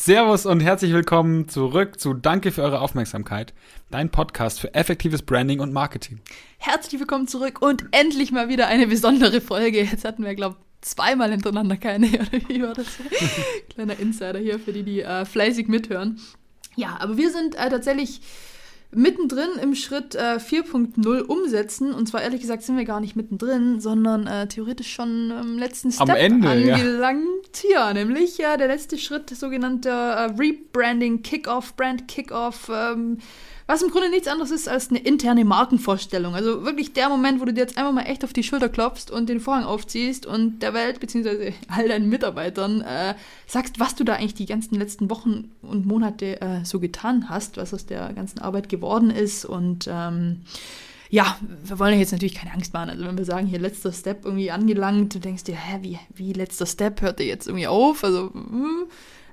Servus und herzlich willkommen zurück zu Danke für eure Aufmerksamkeit, dein Podcast für effektives Branding und Marketing. Herzlich willkommen zurück und endlich mal wieder eine besondere Folge. Jetzt hatten wir, glaube ich, zweimal hintereinander keine, oder wie war das? Kleiner Insider hier für die, die äh, fleißig mithören. Ja, aber wir sind äh, tatsächlich mittendrin im Schritt äh, 4.0 umsetzen. Und zwar ehrlich gesagt sind wir gar nicht mittendrin, sondern äh, theoretisch schon im letzten Step Am Ende, angelangt. Ja. ja, nämlich ja der letzte Schritt, sogenannter äh, Rebranding, Kickoff, Brand Kickoff. Ähm, was im Grunde nichts anderes ist als eine interne Markenvorstellung. Also wirklich der Moment, wo du dir jetzt einfach mal echt auf die Schulter klopfst und den Vorhang aufziehst und der Welt bzw. all deinen Mitarbeitern äh, sagst, was du da eigentlich die ganzen letzten Wochen und Monate äh, so getan hast, was aus der ganzen Arbeit geworden ist und ähm, ja, wir wollen jetzt natürlich keine Angst machen. Also wenn wir sagen, hier letzter Step irgendwie angelangt, du denkst dir, hä, wie, wie letzter Step hört der jetzt irgendwie auf? Also, hm,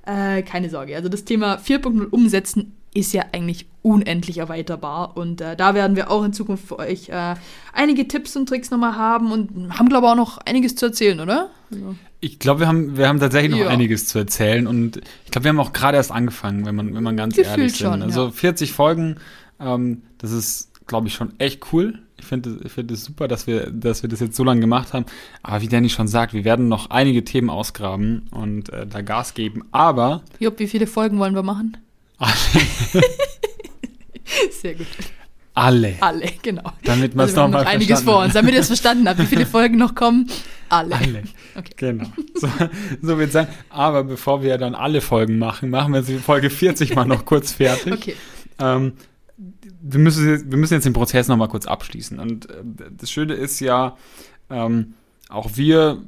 äh, keine Sorge. Also das Thema 4.0 umsetzen ist ja eigentlich unendlich erweiterbar. Und äh, da werden wir auch in Zukunft für euch äh, einige Tipps und Tricks nochmal haben und haben, glaube ich, auch noch einiges zu erzählen, oder? Also. Ich glaube, wir haben, wir haben tatsächlich noch ja. einiges zu erzählen und ich glaube, wir haben auch gerade erst angefangen, wenn man, wenn man ganz Gefühlt ehrlich. Schon, also ja. 40 Folgen, ähm, das ist, glaube ich, schon echt cool. Ich finde ich find es super, dass wir, dass wir das jetzt so lange gemacht haben. Aber wie Danny schon sagt, wir werden noch einige Themen ausgraben und äh, da Gas geben. Aber. Job, wie viele Folgen wollen wir machen? Sehr gut. Alle. Alle, genau. Damit man es also nochmal einiges vor uns, damit ihr es verstanden habt, wie viele Folgen noch kommen. Alle. Alle. Okay. Genau. So, so wird es sein. Aber bevor wir dann alle Folgen machen, machen wir die Folge 40 mal noch kurz fertig. Okay. Ähm, wir, müssen, wir müssen jetzt den Prozess nochmal kurz abschließen. Und äh, das Schöne ist ja, ähm, auch wir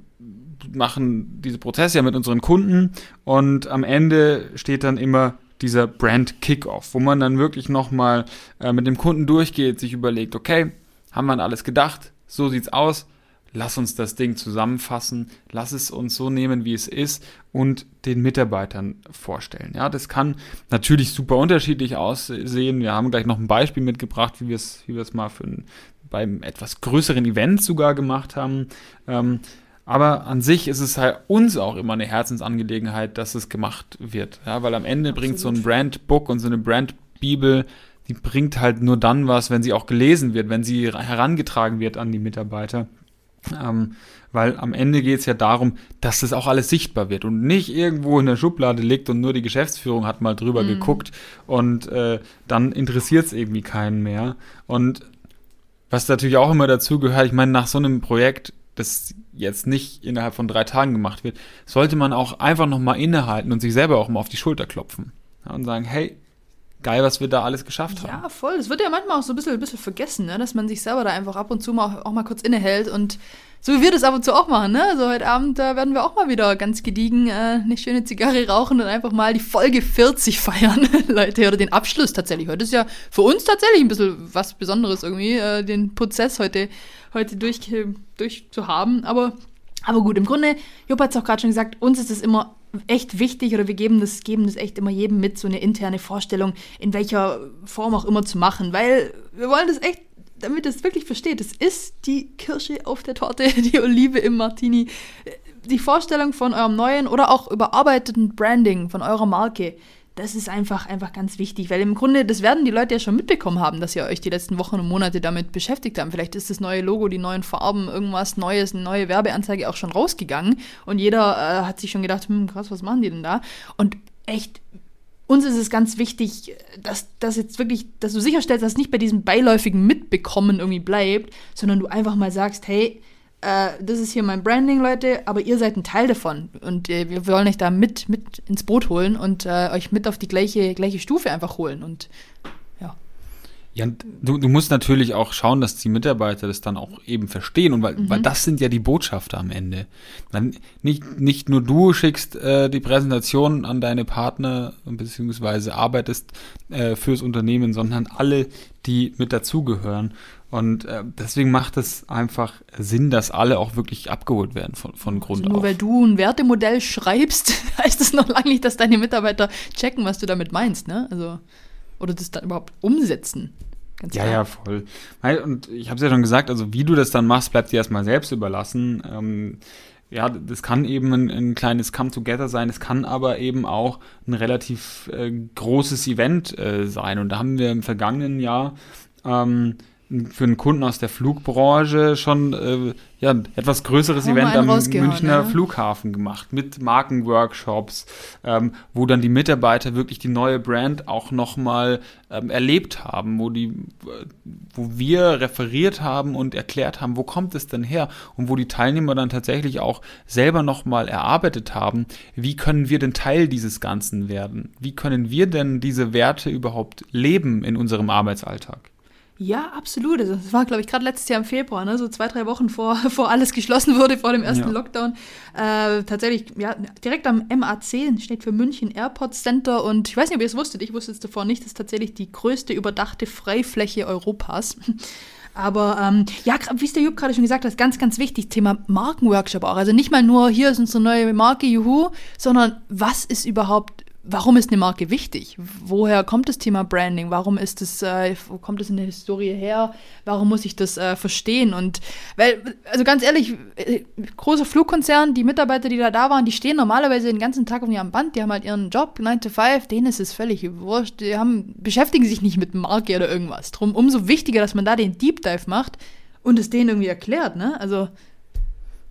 machen diese Prozesse ja mit unseren Kunden und am Ende steht dann immer dieser Brand Kickoff, wo man dann wirklich nochmal äh, mit dem Kunden durchgeht, sich überlegt, okay, haben wir an alles gedacht, so sieht's aus, lass uns das Ding zusammenfassen, lass es uns so nehmen, wie es ist und den Mitarbeitern vorstellen. Ja, das kann natürlich super unterschiedlich aussehen. Wir haben gleich noch ein Beispiel mitgebracht, wie wir es, wie wir es mal für ein, beim etwas größeren Event sogar gemacht haben. Ähm, aber an sich ist es halt uns auch immer eine Herzensangelegenheit, dass es gemacht wird. Ja, weil am Ende Absolut. bringt so ein Brandbook und so eine Brandbibel, die bringt halt nur dann was, wenn sie auch gelesen wird, wenn sie herangetragen wird an die Mitarbeiter. Ähm, weil am Ende geht es ja darum, dass das auch alles sichtbar wird und nicht irgendwo in der Schublade liegt und nur die Geschäftsführung hat mal drüber mm. geguckt und äh, dann interessiert es irgendwie keinen mehr. Und was natürlich auch immer dazu gehört, ich meine, nach so einem Projekt das jetzt nicht innerhalb von drei Tagen gemacht wird, sollte man auch einfach nochmal innehalten und sich selber auch mal auf die Schulter klopfen ja, und sagen, hey, geil, was wir da alles geschafft haben. Ja, voll. Das wird ja manchmal auch so ein bisschen, ein bisschen vergessen, ne? dass man sich selber da einfach ab und zu mal auch mal kurz innehält und so wie wir das ab und zu auch machen, ne? Also heute Abend, da werden wir auch mal wieder ganz gediegen äh, eine schöne Zigarre rauchen und einfach mal die Folge 40 feiern, Leute, oder den Abschluss tatsächlich. Heute ist ja für uns tatsächlich ein bisschen was Besonderes irgendwie, äh, den Prozess heute, heute durch, durch zu haben. Aber, aber gut, im Grunde, Jupp hat es auch gerade schon gesagt, uns ist es immer echt wichtig oder wir geben das, geben das echt immer jedem mit, so eine interne Vorstellung, in welcher Form auch immer zu machen, weil wir wollen das echt damit ihr es wirklich versteht, es ist die Kirsche auf der Torte, die Olive im Martini. Die Vorstellung von eurem neuen oder auch überarbeiteten Branding von eurer Marke, das ist einfach, einfach ganz wichtig, weil im Grunde, das werden die Leute ja schon mitbekommen haben, dass ihr euch die letzten Wochen und Monate damit beschäftigt habt. Vielleicht ist das neue Logo, die neuen Farben, irgendwas Neues, eine neue Werbeanzeige auch schon rausgegangen und jeder äh, hat sich schon gedacht, hm, krass, was machen die denn da? Und echt, uns ist es ganz wichtig, dass das jetzt wirklich, dass du sicherstellst, dass es nicht bei diesem beiläufigen Mitbekommen irgendwie bleibt, sondern du einfach mal sagst, hey, äh, das ist hier mein Branding, Leute, aber ihr seid ein Teil davon. Und äh, wir wollen euch da mit, mit ins Boot holen und äh, euch mit auf die gleiche, gleiche Stufe einfach holen. Und ja, du, du musst natürlich auch schauen, dass die Mitarbeiter das dann auch eben verstehen und weil, mhm. weil das sind ja die Botschafter am Ende. Dann nicht, nicht nur du schickst äh, die Präsentation an deine Partner beziehungsweise arbeitest äh, fürs Unternehmen, sondern alle, die mit dazugehören. Und äh, deswegen macht es einfach Sinn, dass alle auch wirklich abgeholt werden von, von Grund also nur auf. weil du ein Wertemodell schreibst, heißt das noch lange nicht, dass deine Mitarbeiter checken, was du damit meinst, ne? Also oder das dann überhaupt umsetzen. Ganz ja, klar. ja, voll. Und ich habe es ja schon gesagt, also wie du das dann machst, bleibt dir erstmal selbst überlassen. Ähm, ja, das kann eben ein, ein kleines Come-Together sein, es kann aber eben auch ein relativ äh, großes Event äh, sein. Und da haben wir im vergangenen Jahr ähm, für einen Kunden aus der Flugbranche schon äh, ja, ein etwas größeres Haben Event am Münchner ja. Flughafen gemacht mit Markenworkshops, ähm, wo dann die Mitarbeiter wirklich die neue Brand auch nochmal ähm, erlebt haben, wo die, wo wir referiert haben und erklärt haben, wo kommt es denn her und wo die Teilnehmer dann tatsächlich auch selber nochmal erarbeitet haben, wie können wir denn Teil dieses Ganzen werden? Wie können wir denn diese Werte überhaupt leben in unserem Arbeitsalltag? Ja, absolut. Also, das war, glaube ich, gerade letztes Jahr im Februar, ne? so zwei, drei Wochen vor, vor alles geschlossen wurde, vor dem ersten Ja. Lockdown. Äh, tatsächlich, ja, direkt am MAC, steht für München Airport Center. Und ich weiß nicht, ob ihr es wusstet, ich wusste es davor nicht, das ist tatsächlich die größte überdachte Freifläche Europas. Aber ähm, ja, wie es der Jupp gerade schon gesagt hat, ganz, ganz wichtig, Thema Markenworkshop auch. Also nicht mal nur, hier ist unsere neue Marke, juhu, sondern was ist überhaupt, warum ist eine Marke wichtig? Woher kommt das Thema Branding? Warum ist es, äh, wo kommt es in der Historie her? Warum muss ich das äh, verstehen? Und weil, also ganz ehrlich, äh, großer Flugkonzern, die Mitarbeiter, die da da waren, die stehen normalerweise den ganzen Tag auf ihrem Band, die haben halt ihren Job, 9 to 5, denen ist es völlig wurscht, die haben, beschäftigen sich nicht mit Marke oder irgendwas. Drum umso wichtiger, dass man da den Deep Dive macht und es denen irgendwie erklärt, ne? Also,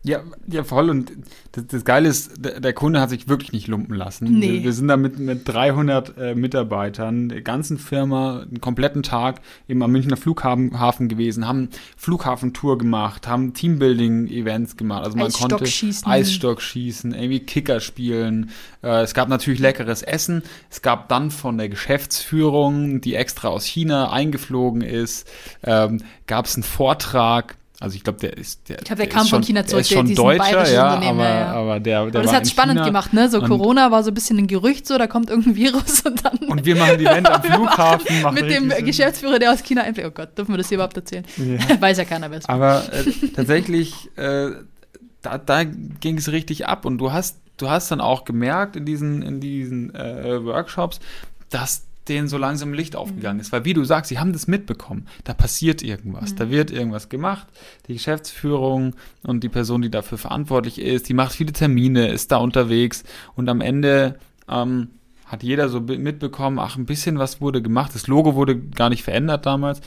Ja, ja, voll. Und das, das Geile ist, der, der Kunde hat sich wirklich nicht lumpen lassen. Nee. Wir, wir sind da mit, mit 300 äh, Mitarbeitern der ganzen Firma einen kompletten Tag eben am Münchner Flughafen Hafen gewesen, haben Flughafentour gemacht, haben Teambuilding-Events gemacht. Also man konnte Eisstockschießen. Eisstockschießen, irgendwie Kicker spielen. Äh, es gab natürlich leckeres Essen. Es gab dann von der Geschäftsführung, die extra aus China eingeflogen ist, ähm, gab es einen Vortrag. Also ich glaube, der ist der, Ich glaub, der ist kam von schon, China der zurück, ist der- schon diesen Deutscher, ja, aber, ja. aber der, der aber das hat spannend China. gemacht, ne? So Corona war so ein bisschen ein Gerücht, so, da kommt irgendein Virus und dann Und wir machen die Event am Flughafen. mit dem Sinn. Geschäftsführer, der aus China einfliegt. Oh Gott, dürfen wir das hier überhaupt erzählen? Ja. Weiß ja keiner, war. Aber äh, tatsächlich, äh, da, da ging es richtig ab und du hast, du hast dann auch gemerkt in diesen, in diesen äh, Workshops, dass denen so langsam Licht aufgegangen ist. Weil wie du sagst, sie haben das mitbekommen. Da passiert irgendwas. Da wird irgendwas gemacht. Die Geschäftsführung und die Person, die dafür verantwortlich ist, die macht viele Termine, ist da unterwegs und am Ende ähm, hat jeder so mitbekommen, ach, ein bisschen was wurde gemacht. Das Logo wurde gar nicht verändert damals.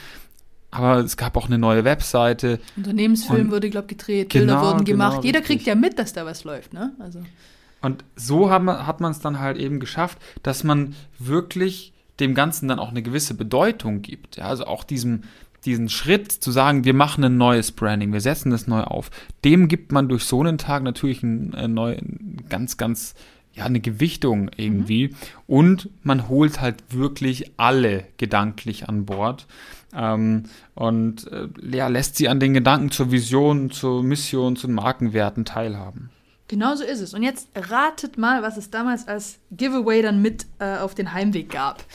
Aber es gab auch eine neue Webseite. Unternehmensfilm Und- wurde, glaube ich, gedreht, Bilder Genau, wurden genau, gemacht. Jeder richtig. kriegt ja mit, dass da was läuft, ne? Also. Und so hat man es dann halt eben geschafft, dass man wirklich dem Ganzen dann auch eine gewisse Bedeutung gibt. Ja, also auch diesem, diesen Schritt zu sagen, wir machen ein neues Branding, wir setzen das neu auf, dem gibt man durch so einen Tag natürlich ein, ein neu, ein ganz, ganz, ja, eine Gewichtung irgendwie. Und man holt halt wirklich alle gedanklich an Bord. Ähm, und äh, ja, lässt sie an den Gedanken zur Vision, zur Mission, zu den Markenwerten teilhaben. Genau so ist es. Und jetzt ratet mal, was es damals als Giveaway dann mit äh, auf den Heimweg gab.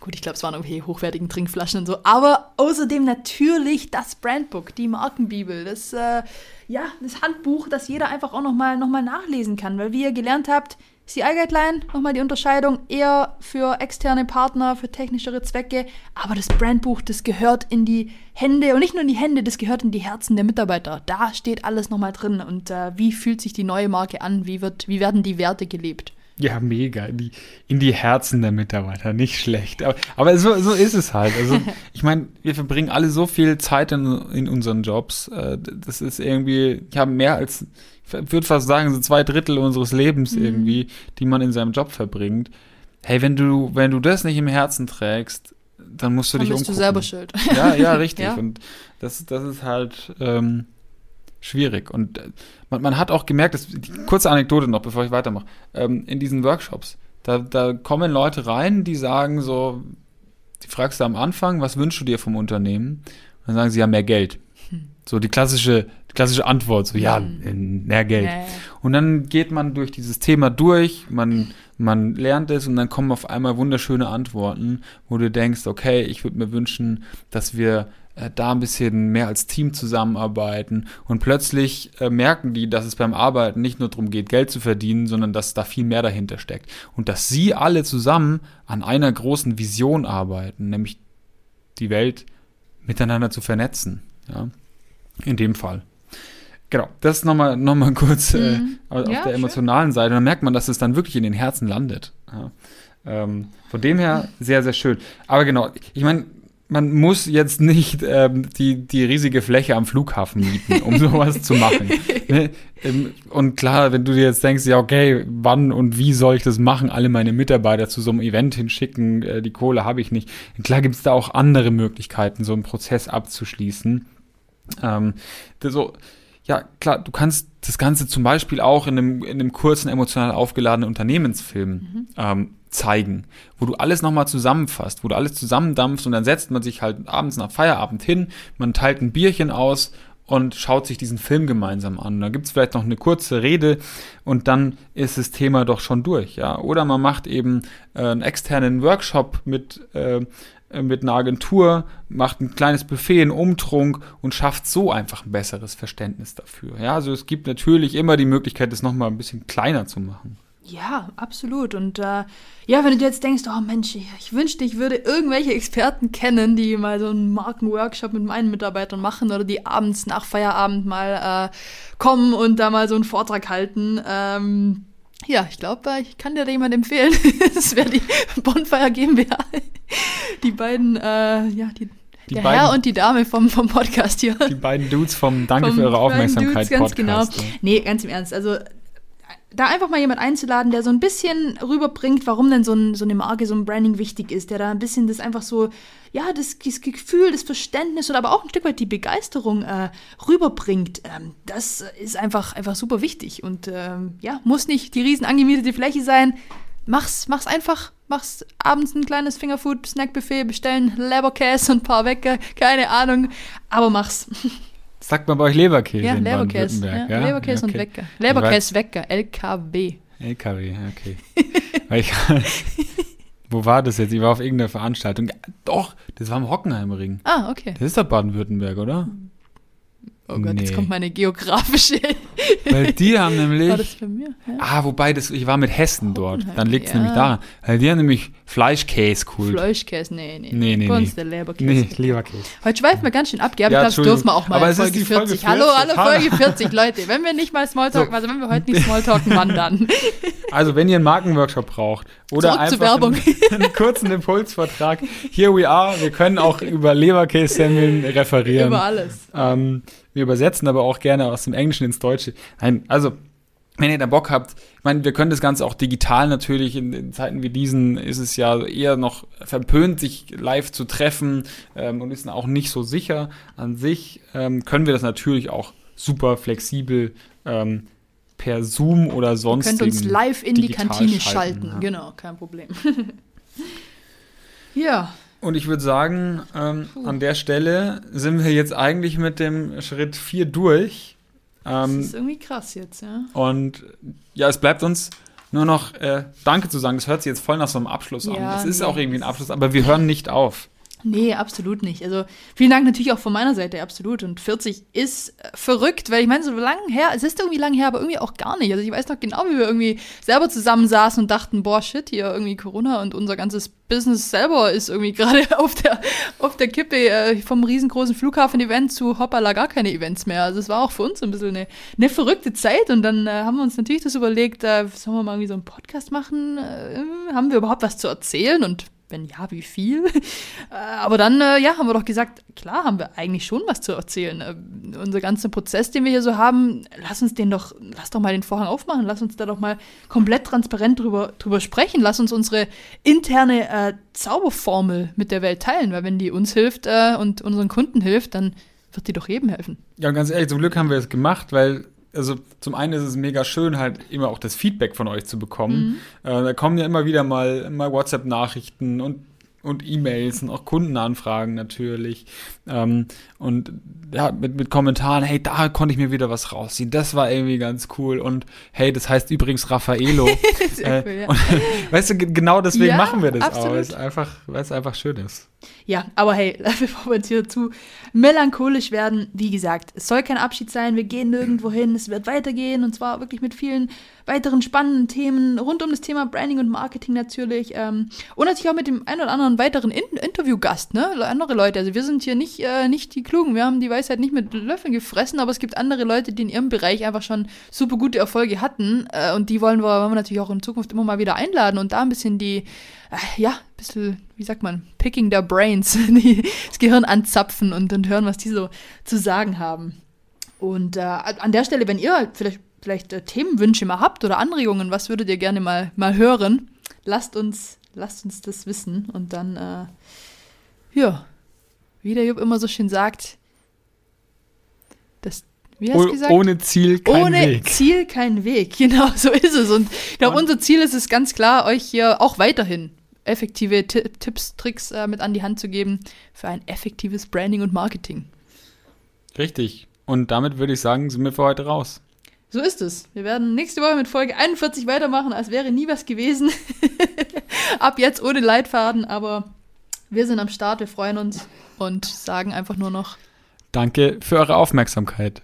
Gut, ich glaube, es waren irgendwie hochwertigen Trinkflaschen und so. Aber außerdem natürlich das Brandbook, die Markenbibel, das, äh, ja, das Handbuch, das jeder einfach auch nochmal noch mal nachlesen kann. Weil wie ihr gelernt habt, CI-Guideline, nochmal die Unterscheidung, eher für externe Partner, für technischere Zwecke. Aber das Brandbuch, das gehört in die Hände und nicht nur in die Hände, das gehört in die Herzen der Mitarbeiter. Da steht alles nochmal drin. Und äh, wie fühlt sich die neue Marke an? Wie, wird, wie werden die Werte gelebt? Ja, mega. In die, in die Herzen der Mitarbeiter, nicht schlecht. Aber, aber so, so ist es halt. Also, ich meine, wir verbringen alle so viel Zeit in, in unseren Jobs. Äh, Das ist irgendwie, ich habe mehr als, würde fast sagen, so zwei Drittel unseres Lebens irgendwie, die man in seinem Job verbringt. Hey, wenn du, wenn du das nicht im Herzen trägst, dann musst du Dann dich bist du umgucken. selber schuld. Ja, ja, richtig. Ja. Und das, das ist halt ähm, schwierig. Und äh, man, man hat auch gemerkt, dass, kurze Anekdote noch, bevor ich weitermache, ähm, in diesen Workshops, da, da kommen Leute rein, die sagen so, die fragst du am Anfang, was wünschst du dir vom Unternehmen? Und dann sagen sie ja mehr Geld. So die klassische, klassische Antwort, so ja, mehr Geld. Ja, ja. Und dann geht man durch dieses Thema durch, man, man lernt es und dann kommen auf einmal wunderschöne Antworten, wo du denkst, okay, ich würde mir wünschen, dass wir äh, da ein bisschen mehr als Team zusammenarbeiten und plötzlich äh, merken die, dass es beim Arbeiten nicht nur darum geht, Geld zu verdienen, sondern dass da viel mehr dahinter steckt und dass sie alle zusammen an einer großen Vision arbeiten, nämlich die Welt miteinander zu vernetzen. Ja? In dem Fall. Genau, das nochmal noch mal kurz äh, Mhm. auf Ja, der schön. emotionalen Seite. dann merkt man, dass es dann wirklich in den Herzen landet. Ja. Ähm, von dem her sehr, sehr schön. Aber genau, ich meine, man muss jetzt nicht ähm, die, die riesige Fläche am Flughafen mieten, um sowas zu machen. Ne? Ähm, Und klar, wenn du dir jetzt denkst, ja, okay, wann und wie soll ich das machen, alle meine Mitarbeiter zu so einem Event hinschicken, äh, die Kohle habe ich nicht. Klar gibt es da auch andere Möglichkeiten, so einen Prozess abzuschließen. Ähm, so, ja, klar, du kannst das Ganze zum Beispiel auch in einem, in einem kurzen, emotional aufgeladenen Unternehmensfilm ähm, zeigen, wo du alles nochmal zusammenfasst, wo du alles zusammendampfst und dann setzt man sich halt abends nach Feierabend hin, man teilt ein Bierchen aus und schaut sich diesen Film gemeinsam an. Da gibt's vielleicht noch eine kurze Rede und dann ist das Thema doch schon durch, ja. Oder man macht eben äh, einen externen Workshop mit äh, mit einer Agentur, macht ein kleines Buffet, einen Umtrunk und schafft so einfach ein besseres Verständnis dafür. Ja, also es gibt natürlich immer die Möglichkeit, das nochmal ein bisschen kleiner zu machen. Ja, absolut. Und äh, ja, wenn du jetzt denkst, oh Mensch, ich, ich wünschte, ich würde irgendwelche Experten kennen, die mal so einen Markenworkshop mit meinen Mitarbeitern machen oder die abends nach Feierabend mal äh, kommen und da mal so einen Vortrag halten. Ähm, ja, ich glaube, ich kann dir da jemand empfehlen. das wäre die Bonfire GmbH. die beiden, äh, ja, die, Die der beiden- Herr und die Dame vom, vom Podcast hier. Die beiden Dudes vom Danke Vom für eure Aufmerksamkeit Dudes, ganz genau. Podcast. ja. Nee, ganz im Ernst. Also da einfach mal jemand einzuladen, der so ein bisschen rüberbringt, warum denn so, ein, so eine Marke, so ein Branding wichtig ist, der da ein bisschen das einfach so, ja, das, das Gefühl, das Verständnis oder aber auch ein Stück weit die Begeisterung äh, rüberbringt, ähm, das ist einfach, einfach super wichtig. Und ähm, ja, muss nicht die riesen angemietete Fläche sein. Mach's, mach's einfach. Mach's abends ein kleines Fingerfood-Snack-Buffet, bestellen Leberkäse und ein paar Wecker, keine Ahnung. Aber mach's. Sagt man bei euch Leberkäse Ja, Leberkäse. Baden-Württemberg, Ja, Leberkäse und okay. Wecker. Leberkäse Wecker, LKW. LKW, okay. Ich, wo war das jetzt? Ich war auf irgendeiner Veranstaltung. Ja, doch, das war im Hockenheimring. Ah, okay. Das ist doch Baden-Württemberg, oder? Oh Gott, jetzt Nee. kommt meine geografische. Weil die haben nämlich. War das bei mir? Ja. Ah, wobei, das, ich war mit Hessen dort. Hockenheim, Dann liegt es ja. nämlich daran. Weil die haben nämlich Fleischkäse-Kult. Fleischkäse, nee, nee. Nee, nee, Bei uns nee. der Leberkäse. Nee, Leberkäse. Heute schweifen wir ganz schön ab, gell? Ja, das dürfen wir auch mal Aber in es ist Folge Folge 40. 40. Hallo, hallo. Folge 40, Leute. Wenn wir nicht mal Smalltalk, So. also wenn wir heute nicht Smalltalken, wann dann? Also, wenn ihr einen Markenworkshop braucht oder Zurück zur einfach Werbung. Einen, einen kurzen Impulsvertrag, here we are. Wir können auch über Leberkäse-Semmeln referieren. Über alles. Ähm, wir übersetzen aber auch gerne aus dem Englischen ins Deutsche. Nein, also, wenn ihr da Bock habt, ich meine, wir können das Ganze auch digital natürlich. In, in Zeiten wie diesen ist es ja eher noch verpönt, sich live zu treffen ähm, und ist auch nicht so sicher an sich. Ähm, können wir das natürlich auch super flexibel ähm, per Zoom oder Ihr sonst könnt uns live in die Kantine schalten, schalten. Genau, kein Problem. ja, Und ich würde sagen, ähm, an der Stelle sind wir jetzt eigentlich mit dem Schritt 4 durch. das Ähm, ist irgendwie krass jetzt, ja. Und ja, es bleibt uns nur noch äh, Danke zu sagen. Das hört sich jetzt voll nach so einem Abschluss an. Ja, Es ist nee. auch irgendwie ein Abschluss, aber wir hören nicht auf. Nee, absolut nicht. Also vielen Dank natürlich auch von meiner Seite, absolut. Und 40 ist äh, verrückt, weil ich meine, so lang her, es ist irgendwie lang her, aber irgendwie auch gar nicht. Also ich weiß noch genau, wie wir irgendwie selber zusammensaßen und dachten, boah, shit, hier irgendwie Corona und unser ganzes Business selber ist irgendwie gerade auf der, auf der Kippe äh, vom riesengroßen Flughafen-Event zu hoppala gar keine Events mehr. Also es war auch für uns ein bisschen eine, eine verrückte Zeit und dann äh, haben wir uns natürlich das überlegt, äh, sollen wir mal irgendwie so einen Podcast machen? Äh, haben wir überhaupt was zu erzählen und wenn ja, wie viel? Äh, aber dann, äh, ja, haben wir doch gesagt, klar haben wir eigentlich schon was zu erzählen. Äh, unser ganzer Prozess, den wir hier so haben, lass uns den doch, lass doch mal den Vorhang aufmachen, lass uns da doch mal komplett transparent drüber, drüber sprechen, lass uns unsere interne äh, Zauberformel mit der Welt teilen, weil wenn die uns hilft äh, und unseren Kunden hilft, dann wird die doch jedem helfen. Ja, und ganz ehrlich, zum Glück haben wir es gemacht, weil, also zum einen ist es mega schön, halt immer auch das Feedback von euch zu bekommen. Äh, da kommen ja immer wieder mal, mal WhatsApp-Nachrichten und und E-Mails und auch Kundenanfragen natürlich. Ähm, und ja, mit, mit Kommentaren, hey, da konnte ich mir wieder was rausziehen. Das war irgendwie ganz cool. Und hey, das heißt übrigens Raffaello. Äh, cool, ja. und, weißt du, ge- genau deswegen Ja, machen wir das auch. absolut. Weil es einfach, weil es einfach schön ist. Ja, aber hey, bevor wir jetzt hier zu melancholisch werden, wie gesagt, es soll kein Abschied sein, wir gehen nirgendwo hin, es wird weitergehen und zwar wirklich mit vielen weiteren spannenden Themen rund um das Thema Branding und Marketing natürlich ähm, und natürlich auch mit dem ein oder anderen weiteren In Interviewgast, ne? Andere Leute. Also wir sind hier nicht, äh, nicht die Klugen. Wir haben die Weisheit nicht mit Löffeln gefressen, aber es gibt andere Leute, die in ihrem Bereich einfach schon super gute Erfolge hatten. Äh, und die wollen wir, wollen wir natürlich auch in Zukunft immer mal wieder einladen und da ein bisschen die, äh, ja, bisschen, wie sagt man, picking their brains, die, das Gehirn anzapfen und, und hören, was die so zu sagen haben. Und äh, an der Stelle, wenn ihr vielleicht, vielleicht äh, Themenwünsche mal habt oder Anregungen, was würdet ihr gerne mal, mal hören, lasst uns, lasst uns das wissen. Und dann, äh, ja, wie der Jupp immer so schön sagt, das, wie hast du gesagt? Ohne Ziel kein Ohne Weg. Ziel kein Weg. Genau, so ist es. Und ich glaube, Und- unser Ziel ist es ganz klar, euch hier auch weiterhin effektive Ti- Tipps, Tricks äh, mit an die Hand zu geben für ein effektives Branding und Marketing. Richtig. Und damit würde ich sagen, sind wir für heute raus. So ist es. Wir werden nächste Woche mit Folge 41 weitermachen, als wäre nie was gewesen. Ab jetzt ohne Leitfaden, aber wir sind am Start, wir freuen uns und sagen einfach nur noch Danke für eure Aufmerksamkeit.